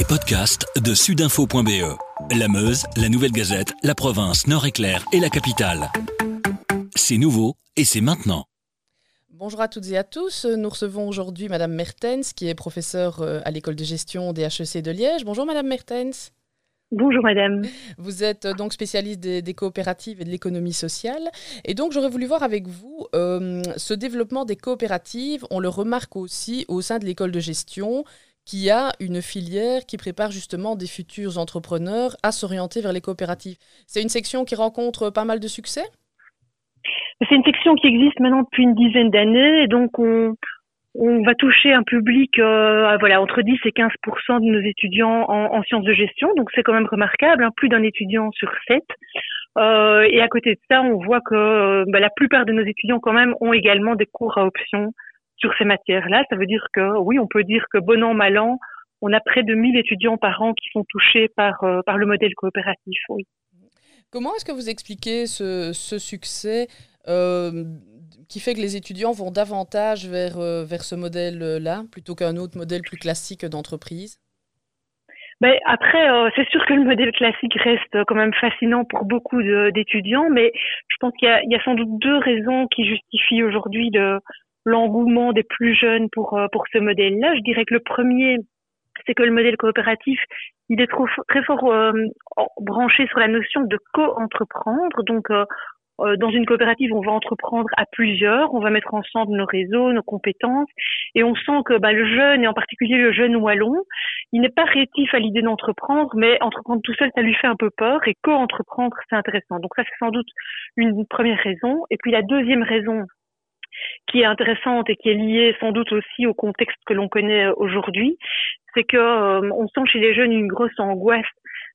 Les podcasts de sudinfo.be. La Meuse, la Nouvelle Gazette, la province, Nord-Éclair et la capitale. C'est nouveau et c'est maintenant. Bonjour à toutes et à tous. Nous recevons aujourd'hui Madame Mertens, qui est professeure euh, à l'école de gestion des HEC de Liège. Bonjour Madame Mertens. Bonjour madame. Vous êtes euh, donc spécialiste des, coopératives et de l'économie sociale. Et donc j'aurais voulu voir avec vous euh, ce développement des coopératives. On le remarque aussi au sein de l'école de gestion qui a une filière qui prépare justement des futurs entrepreneurs à s'orienter vers les coopératives. C'est une section qui rencontre pas mal de succès? C'est une section qui existe maintenant depuis une dizaine d'années et donc on, on va toucher un public euh, voilà entre 10 et 15% de nos étudiants en, sciences de gestion, donc c'est quand même remarquable, hein, plus d'un étudiant sur sept. Euh, et à côté de ça, on voit que euh, bah, la plupart de nos étudiants quand même ont également des cours à option sur ces matières-là. Ça veut dire que oui, on peut dire que bon an mal an, on a près de 1000 étudiants par an qui sont touchés par euh, par le modèle coopératif. Oui. Comment est-ce que vous expliquez ce, ce succès euh, qui fait que les étudiants vont davantage vers, euh, vers ce modèle-là plutôt qu'un autre modèle plus classique d'entreprise? Ben après, euh, c'est sûr que le modèle classique reste quand même fascinant pour beaucoup d'étudiants, mais je pense qu'il y, y, a sans doute deux raisons qui justifient aujourd'hui l'engouement des plus jeunes pour, euh, pour ce modèle-là. Je dirais que le premier, c'est que le modèle coopératif, il est trop, très fort branché sur la notion de co-entreprendre. Donc, euh, dans une coopérative, on va entreprendre à plusieurs, on va mettre ensemble nos réseaux, nos compétences, et on sent que bah, le jeune, et en particulier le jeune wallon, il n'est pas rétif à l'idée d'entreprendre, mais entreprendre tout seul, ça lui fait un peu peur, et co-entreprendre, c'est intéressant. Donc ça, c'est sans doute une première raison. Et puis la deuxième raison, qui est intéressante et qui est liée sans doute aussi au contexte que l'on connaît aujourd'hui, c'est que euh, on sent chez les jeunes une grosse angoisse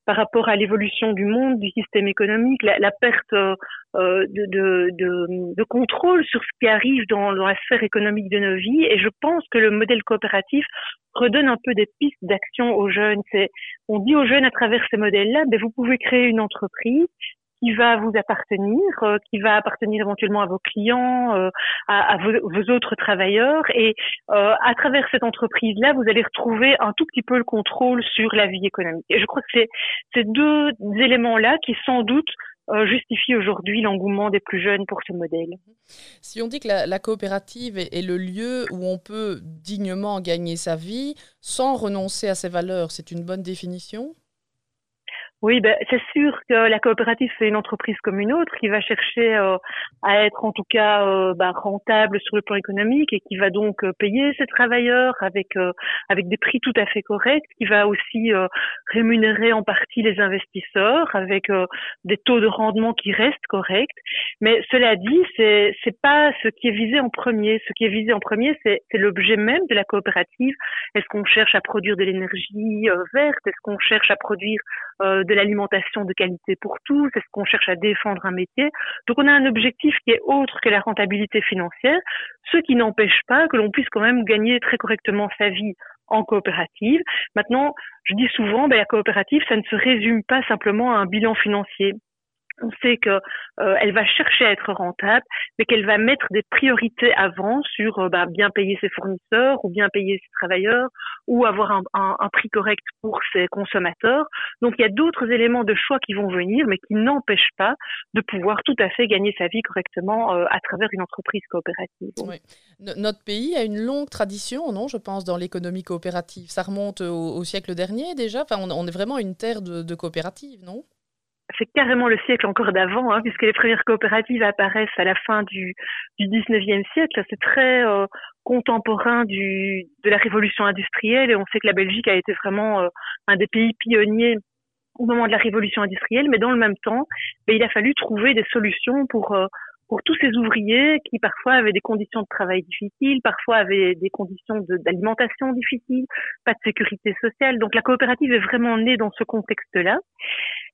par rapport à l'évolution du monde, du système économique, la, la perte euh, de, de, de, de, contrôle sur ce qui arrive dans, dans, la sphère économique de nos vies. Et je pense que le modèle coopératif redonne un peu des pistes d'action aux jeunes. C'est, on dit aux jeunes à travers ces modèles-là, ben vous pouvez créer une entreprise, qui va vous appartenir, euh, qui va appartenir éventuellement à vos clients, euh, à, vos, autres travailleurs. Et euh, à travers cette entreprise-là, vous allez retrouver un tout petit peu le contrôle sur la vie économique. Et je crois que c'est ces deux éléments-là qui sans doute justifient aujourd'hui l'engouement des plus jeunes pour ce modèle. Si on dit que la, coopérative est, le lieu où on peut dignement gagner sa vie sans renoncer à ses valeurs, c'est une bonne définition? Oui, ben, c'est sûr que la coopérative, c'est une entreprise comme une autre qui va chercher euh, à être en tout cas euh, ben, rentable sur le plan économique et qui va donc euh, payer ses travailleurs avec avec des prix tout à fait corrects, qui va aussi rémunérer en partie les investisseurs avec des taux de rendement qui restent corrects. Mais cela dit, c'est c'est pas ce qui est visé en premier. Ce qui est visé en premier, c'est l'objet même de la coopérative. Est-ce qu'on cherche à produire de l'énergie verte? Est-ce qu'on cherche à produire de l'alimentation de qualité pour tous, est-ce qu'on cherche à défendre un métier. Donc on a un objectif qui est autre que la rentabilité financière, ce qui n'empêche pas que l'on puisse quand même gagner très correctement sa vie en coopérative. Maintenant, je dis souvent, ben, la coopérative, ça ne se résume pas simplement à un bilan financier on sait que euh, elle va chercher à être rentable, mais qu'elle va mettre des priorités avant sur euh, bah, bien payer ses fournisseurs ou bien payer ses travailleurs ou avoir un, prix correct pour ses consommateurs. Donc il y a d'autres éléments de choix qui vont venir, mais qui n'empêchent pas de pouvoir tout à fait gagner sa vie correctement euh, à travers une entreprise coopérative. Notre pays a une longue tradition, non, je pense, dans l'économie coopérative. Ça remonte au, siècle dernier déjà. Enfin, on, on est vraiment une terre de, de coopératives, non? C'est carrément le siècle encore d'avant, hein, puisque les premières coopératives apparaissent à la fin du, du 19e siècle. C'est très euh, contemporain du, de la révolution industrielle et on sait que la Belgique a été vraiment euh, un des pays pionniers au moment de la révolution industrielle, mais dans le même temps, ben, il a fallu trouver des solutions pour euh, pour tous ces ouvriers qui parfois avaient des conditions de travail difficiles, parfois avaient des conditions d'alimentation difficiles, pas de sécurité sociale. Donc la coopérative est vraiment née dans ce contexte-là.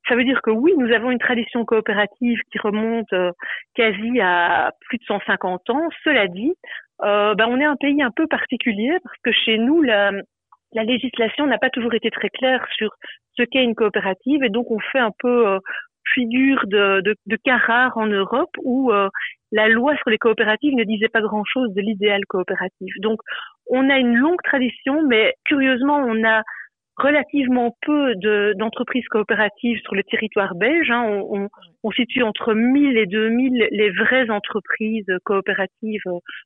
Ça veut dire que oui, nous avons une tradition coopérative qui remonte euh, quasi à plus de 150 ans. Cela dit, euh, ben, on est un pays un peu particulier parce que chez nous, la, la législation n'a pas toujours été très claire sur ce qu'est une coopérative et donc on fait un peu euh, figure de, de, de, cas rares en Europe où euh, la loi sur les coopératives ne disait pas grand-chose de l'idéal coopératif. Donc on a une longue tradition, mais curieusement on a relativement peu d'entreprises coopératives sur le territoire belge. Hein. On, on, on, situe entre 1000 et 2000 les vraies entreprises coopératives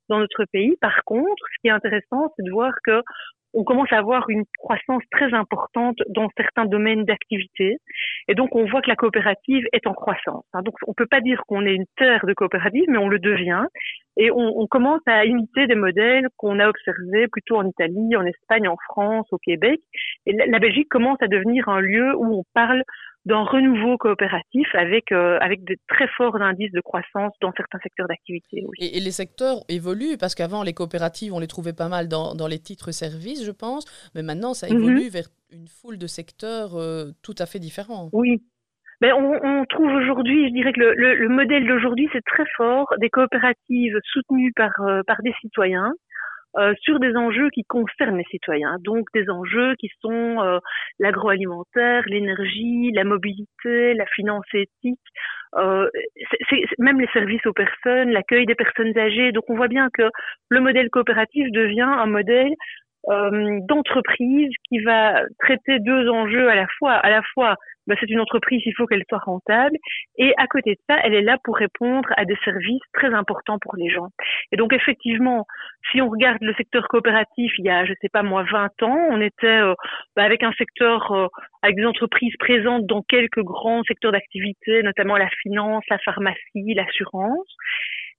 dans notre pays. Par contre, ce qui est intéressant, c'est de voir que on commence à avoir une croissance très importante dans certains domaines d'activité. Et donc, on voit que la coopérative est en croissance. Donc, on peut pas dire qu'on est une terre de coopérative, mais on le devient. Et on, on commence à imiter des modèles qu'on a observés plutôt en Italie, en Espagne, en France, au Québec. Et la Belgique commence à devenir un lieu où on parle d'un renouveau coopératif avec euh, avec de très forts indices de croissance dans certains secteurs d'activité. Et, les secteurs évoluent parce qu'avant les coopératives on les trouvait pas mal dans, dans les titres services je pense, mais maintenant ça mhm. évolue vers une foule de secteurs euh, tout à fait différents. Oui. Mais on, on trouve aujourd'hui, je dirais que le, le, modèle d'aujourd'hui c'est très fort des coopératives soutenues par euh, par des citoyens euh, sur des enjeux qui concernent les citoyens, donc des enjeux qui sont euh, l'agroalimentaire, l'énergie, la mobilité, la finance éthique, euh, c'est, même les services aux personnes, l'accueil des personnes âgées. Donc on voit bien que le modèle coopératif devient un modèle euh, d'entreprise qui va traiter deux enjeux à la fois, à la fois bah, c'est une entreprise, il faut qu'elle soit rentable. Et à côté de ça, elle est là pour répondre à des services très importants pour les gens. Et donc effectivement, si on regarde le secteur coopératif, il y a, je sais pas moi, 20 ans, on était euh, bah, avec un secteur, euh, avec des entreprises présentes dans quelques grands secteurs d'activité, notamment la finance, la pharmacie, l'assurance.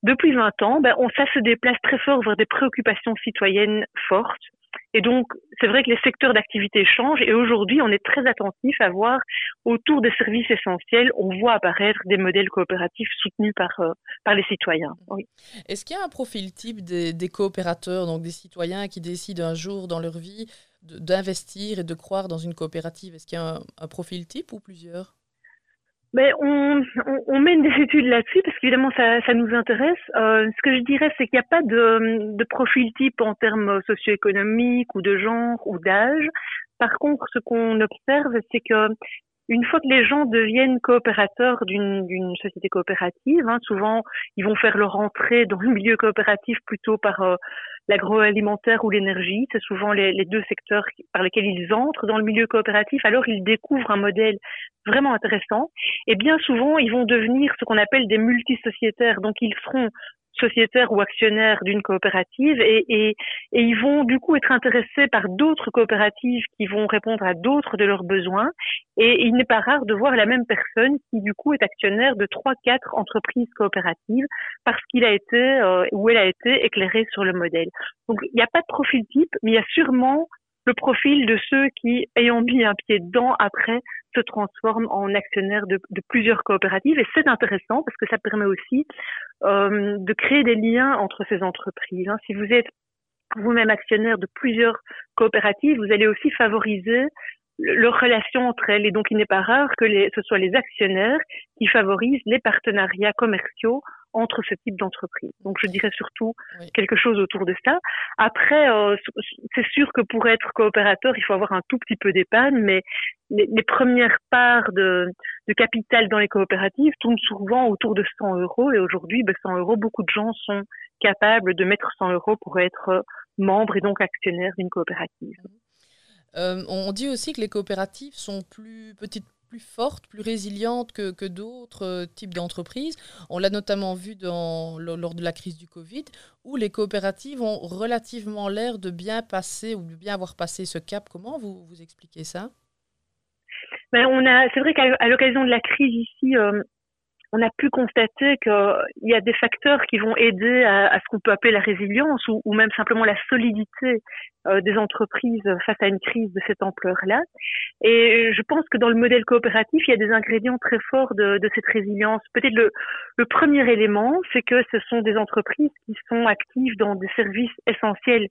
Depuis 20 ans, ben, on, ça se déplace très fort vers des préoccupations citoyennes fortes et donc, c'est vrai que les secteurs d'activité changent et aujourd'hui, on est très attentif à voir autour des services essentiels, on voit apparaître des modèles coopératifs soutenus par, euh, les citoyens. Est-ce qu'il y a un profil type des, des, coopérateurs, donc des citoyens qui décident un jour dans leur vie d'investir et de croire dans une coopérative? Est-ce qu'il y a un profil type ou plusieurs? On, on, on, mène des études là-dessus parce qu'évidemment ça, ça nous intéresse. Euh, ce que je dirais, c'est qu'il n'y a pas de, de profil type en termes socio-économiques ou de genre ou d'âge. Par contre, ce qu'on observe, c'est que une fois que les gens deviennent coopérateurs d'une société coopérative, hein, souvent ils vont faire leur entrée dans le milieu coopératif plutôt par euh, l'agroalimentaire ou l'énergie. C'est souvent les, deux secteurs par lesquels ils entrent dans le milieu coopératif. Alors ils découvrent un modèle vraiment intéressant. Et bien souvent, ils vont devenir ce qu'on appelle des multisociétaires. Donc ils seront sociétaires ou actionnaires d'une coopérative et, et, et, ils vont du coup être intéressés par d'autres coopératives qui vont répondre à d'autres de leurs besoins et il n'est pas rare de voir la même personne qui du coup est actionnaire de trois quatre entreprises coopératives parce qu'il a été euh, ou elle a été éclairée sur le modèle. Donc il n'y a pas de profil type mais il y a sûrement le profil de ceux qui, ayant mis un pied dedans, après, se transforment en actionnaires de, plusieurs coopératives. Et c'est intéressant parce que ça permet aussi euh, de créer des liens entre ces entreprises. Hein. Si vous êtes vous-même actionnaire de plusieurs coopératives, vous allez aussi favoriser leur relation entre elles. Et donc, il n'est pas rare que ce soit les actionnaires qui favorisent les partenariats commerciaux entre ce type d'entreprise. Donc je dirais surtout quelque chose autour de ça. Après, euh, c'est sûr que pour être coopérateur, il faut avoir un tout petit peu d'épargne, mais les, les, premières parts de, de, capital dans les coopératives tournent souvent autour de 100 euros. Et aujourd'hui, ben, 100 euros, beaucoup de gens sont capables de mettre 100 euros pour être membre et donc actionnaire d'une coopérative. Euh, on dit aussi que les coopératives sont plus petites plus fortes, plus résilientes que, que d'autres euh, types d'entreprises. On l'a notamment vu lors de la crise du Covid, où les coopératives ont relativement l'air de bien passer ou de bien avoir passé ce cap. Comment vous, vous expliquez ça? Ben, on a, c'est vrai qu'à l'occasion de la crise ici, euh, on a pu constater qu'il y a des facteurs qui vont aider à, ce qu'on peut appeler la résilience ou, même simplement la solidité euh, des entreprises face à une crise de cette ampleur-là. Et je pense que dans le modèle coopératif, il y a des ingrédients très forts de, cette résilience. Peut-être le, le premier élément, c'est que ce sont des entreprises qui sont actives dans des services essentiels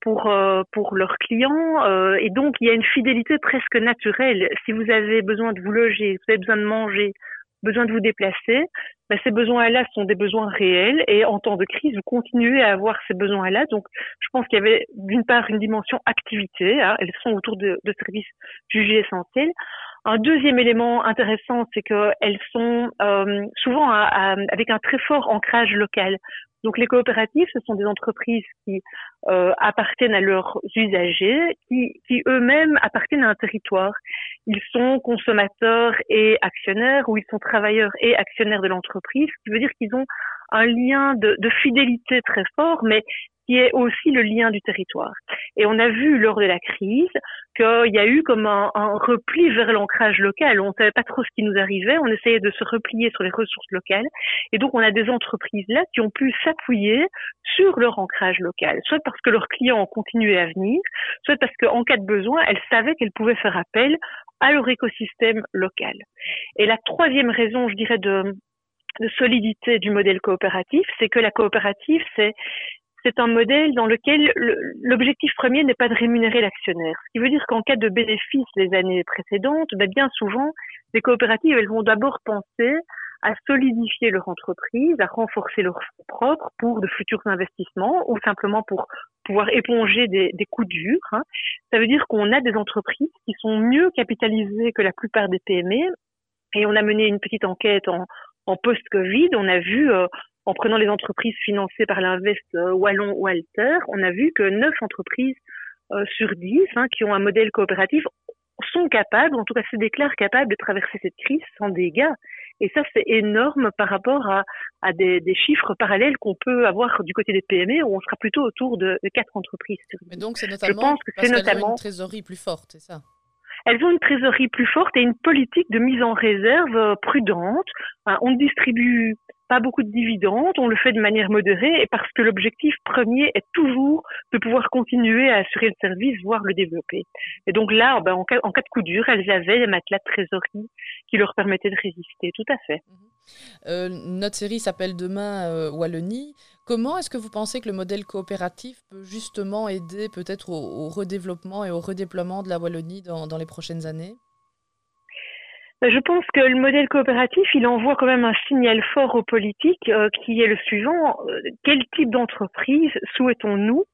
pour euh, pour leurs clients euh, et donc il y a une fidélité presque naturelle. Si vous avez besoin de vous loger, vous avez besoin de manger, besoin de vous déplacer, ben, ces besoins-là sont des besoins réels et en temps de crise, vous continuez à avoir ces besoins-là. Donc, je pense qu'il y avait d'une part une dimension activité, hein, elles sont autour de, de, services jugés essentiels. Un deuxième élément intéressant, c'est qu'elles sont euh, souvent à, à, avec un très fort ancrage local. Donc les coopératives, ce sont des entreprises qui euh, appartiennent à leurs usagers, qui, qui eux-mêmes appartiennent à un territoire. Ils sont consommateurs et actionnaires, ou ils sont travailleurs et actionnaires de l'entreprise, ce qui veut dire qu'ils ont un lien de, fidélité très fort, mais qui est aussi le lien du territoire. Et on a vu lors de la crise qu'il y a eu comme un, repli vers l'ancrage local. On ne savait pas trop ce qui nous arrivait, on essayait de se replier sur les ressources locales. Et donc on a des entreprises là qui ont pu s'appuyer sur leur ancrage local, soit parce que leurs clients ont continué à venir, soit parce qu'en cas de besoin, elles savaient qu'elles pouvaient faire appel à leur écosystème local. Et la troisième raison, je dirais, de solidité du modèle coopératif, c'est que la coopérative, c'est c'est un modèle dans lequel l'objectif premier n'est pas de rémunérer l'actionnaire. Ce qui veut dire qu'en cas de bénéfice les années précédentes, ben bien souvent, les coopératives, elles vont d'abord penser à solidifier leur entreprise, à renforcer leurs fonds propres pour de futurs investissements ou simplement pour pouvoir éponger des, des coûts durs. Hein. Ça veut dire qu'on a des entreprises qui sont mieux capitalisées que la plupart des PME. Et on a mené une petite enquête en, en post-Covid. On a vu euh, en prenant les entreprises financées par l'Invest euh, Wallon ou Alter, on a vu que 9 entreprises euh, sur 10 hein, qui ont un modèle coopératif sont capables, en tout cas se déclarent capables de traverser cette crise sans dégâts. Et ça, c'est énorme par rapport à, à des, des, chiffres parallèles qu'on peut avoir du côté des PME, où on sera plutôt autour de, de 4 entreprises. Mais donc, c'est notamment Je pense que c'est notamment une trésorerie plus forte, c'est ça? Elles ont une trésorerie plus forte et une politique de mise en réserve euh, prudente. On distribue pas beaucoup de dividendes, on le fait de manière modérée et parce que l'objectif premier est toujours de pouvoir continuer à assurer le service, voire le développer. Et donc là, ben, en, cas, de coup dur, elles avaient des matelas de trésorerie qui leur permettaient de résister, tout à fait. Euh, notre série s'appelle Demain euh, Wallonie. Comment est-ce que vous pensez que le modèle coopératif peut justement aider peut-être au, redéveloppement et au redéploiement de la Wallonie dans, les prochaines années? Je pense que le modèle coopératif, il envoie quand même un signal fort aux politiques euh, qui est le suivant. Euh, quel type d'entreprise souhaitons-nous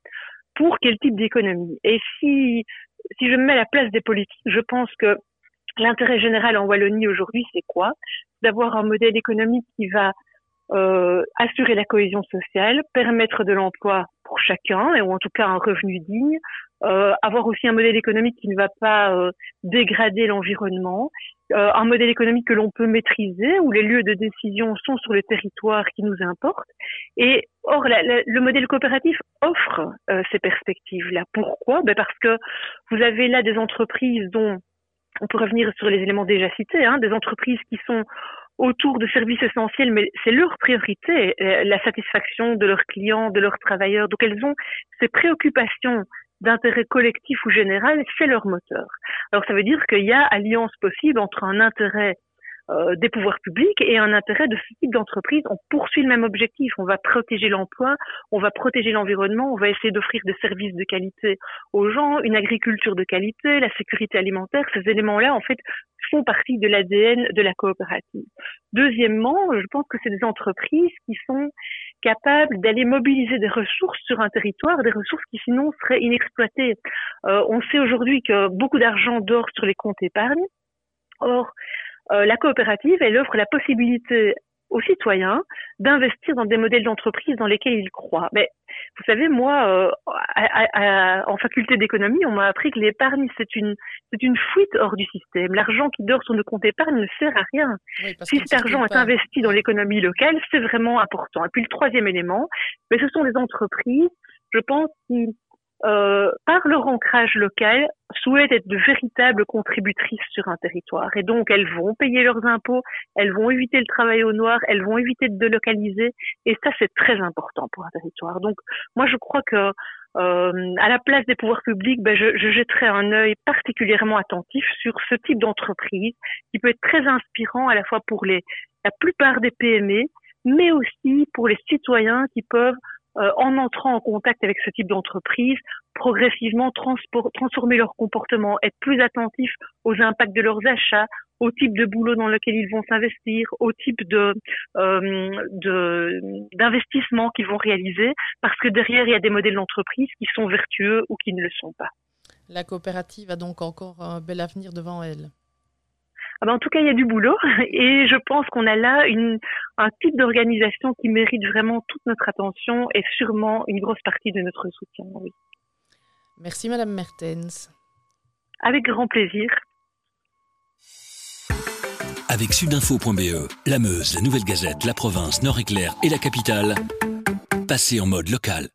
pour quel type d'économie? Et si, si je me mets à la place des politiques, je pense que l'intérêt général en Wallonie aujourd'hui, c'est quoi? D'avoir un modèle économique qui va euh, assurer la cohésion sociale, permettre de l'emploi pour chacun, ou en tout cas un revenu digne, euh, avoir aussi un modèle économique qui ne va pas euh, dégrader l'environnement, euh, un modèle économique que l'on peut maîtriser, où les lieux de décision sont sur le territoire qui nous importe. Et or, le modèle coopératif offre euh, ces perspectives-là. Pourquoi? Ben Parce que vous avez là des entreprises dont on peut revenir sur les éléments déjà cités, hein, des entreprises qui sont autour de services essentiels, mais c'est leur priorité, euh, la satisfaction de leurs clients, de leurs travailleurs. Donc elles ont ces préoccupations d'intérêt collectif ou général, c'est leur moteur. Alors ça veut dire qu'il y a alliance possible entre un intérêt euh, des pouvoirs publics et un intérêt de ce type d'entreprise. On poursuit le même objectif. On va protéger l'emploi, on va protéger l'environnement, on va essayer d'offrir des services de qualité aux gens, une agriculture de qualité, la sécurité alimentaire. Ces éléments-là, en fait, font partie de l'ADN de la coopérative. Deuxièmement, je pense que c'est des entreprises qui sont capables d'aller mobiliser des ressources sur un territoire, des ressources qui sinon seraient inexploitées. Euh, on sait aujourd'hui que beaucoup d'argent dort sur les comptes épargne. Or, euh, la coopérative, elle offre la possibilité aux citoyens d'investir dans des modèles d'entreprise dans lesquels ils croient. Mais vous savez, moi, euh, en faculté d'économie, on m'a appris que l'épargne, c'est une, c'est une fuite hors du système. L'argent qui dort sur nos comptes épargne ne sert à rien. si cet argent est investi dans l'économie locale, c'est vraiment important. Et puis le troisième élément, mais ce sont les entreprises, je pense, qui euh, par leur ancrage local, souhaitent être de véritables contributrices sur un territoire. Et donc, elles vont payer leurs impôts, elles vont éviter le travail au noir, elles vont éviter de délocaliser. Et ça, c'est très important pour un territoire. Donc, moi, je crois que euh, à la place des pouvoirs publics, ben, je, je jetterai un œil particulièrement attentif sur ce type d'entreprise qui peut être très inspirant à la fois pour les, la plupart des PME, mais aussi pour les citoyens qui peuvent euh, en entrant en contact avec ce type d'entreprise, progressivement transformer leur comportement, être plus attentifs aux impacts de leurs achats, au type de boulot dans lequel ils vont s'investir, au type de euh, d'investissement qu'ils vont réaliser, parce que derrière il y a des modèles d'entreprise qui sont vertueux ou qui ne le sont pas. La coopérative a donc encore un bel avenir devant elle. Ah ben, en tout cas, il y a du boulot et je pense qu'on a là une, un type d'organisation qui mérite vraiment toute notre attention et sûrement une grosse partie de notre soutien. Oui. Merci Madame Mertens. Avec grand plaisir. Avec sudinfo.be, la Meuse, la Nouvelle Gazette, la province, Nord-Éclair et la capitale, passez en mode local.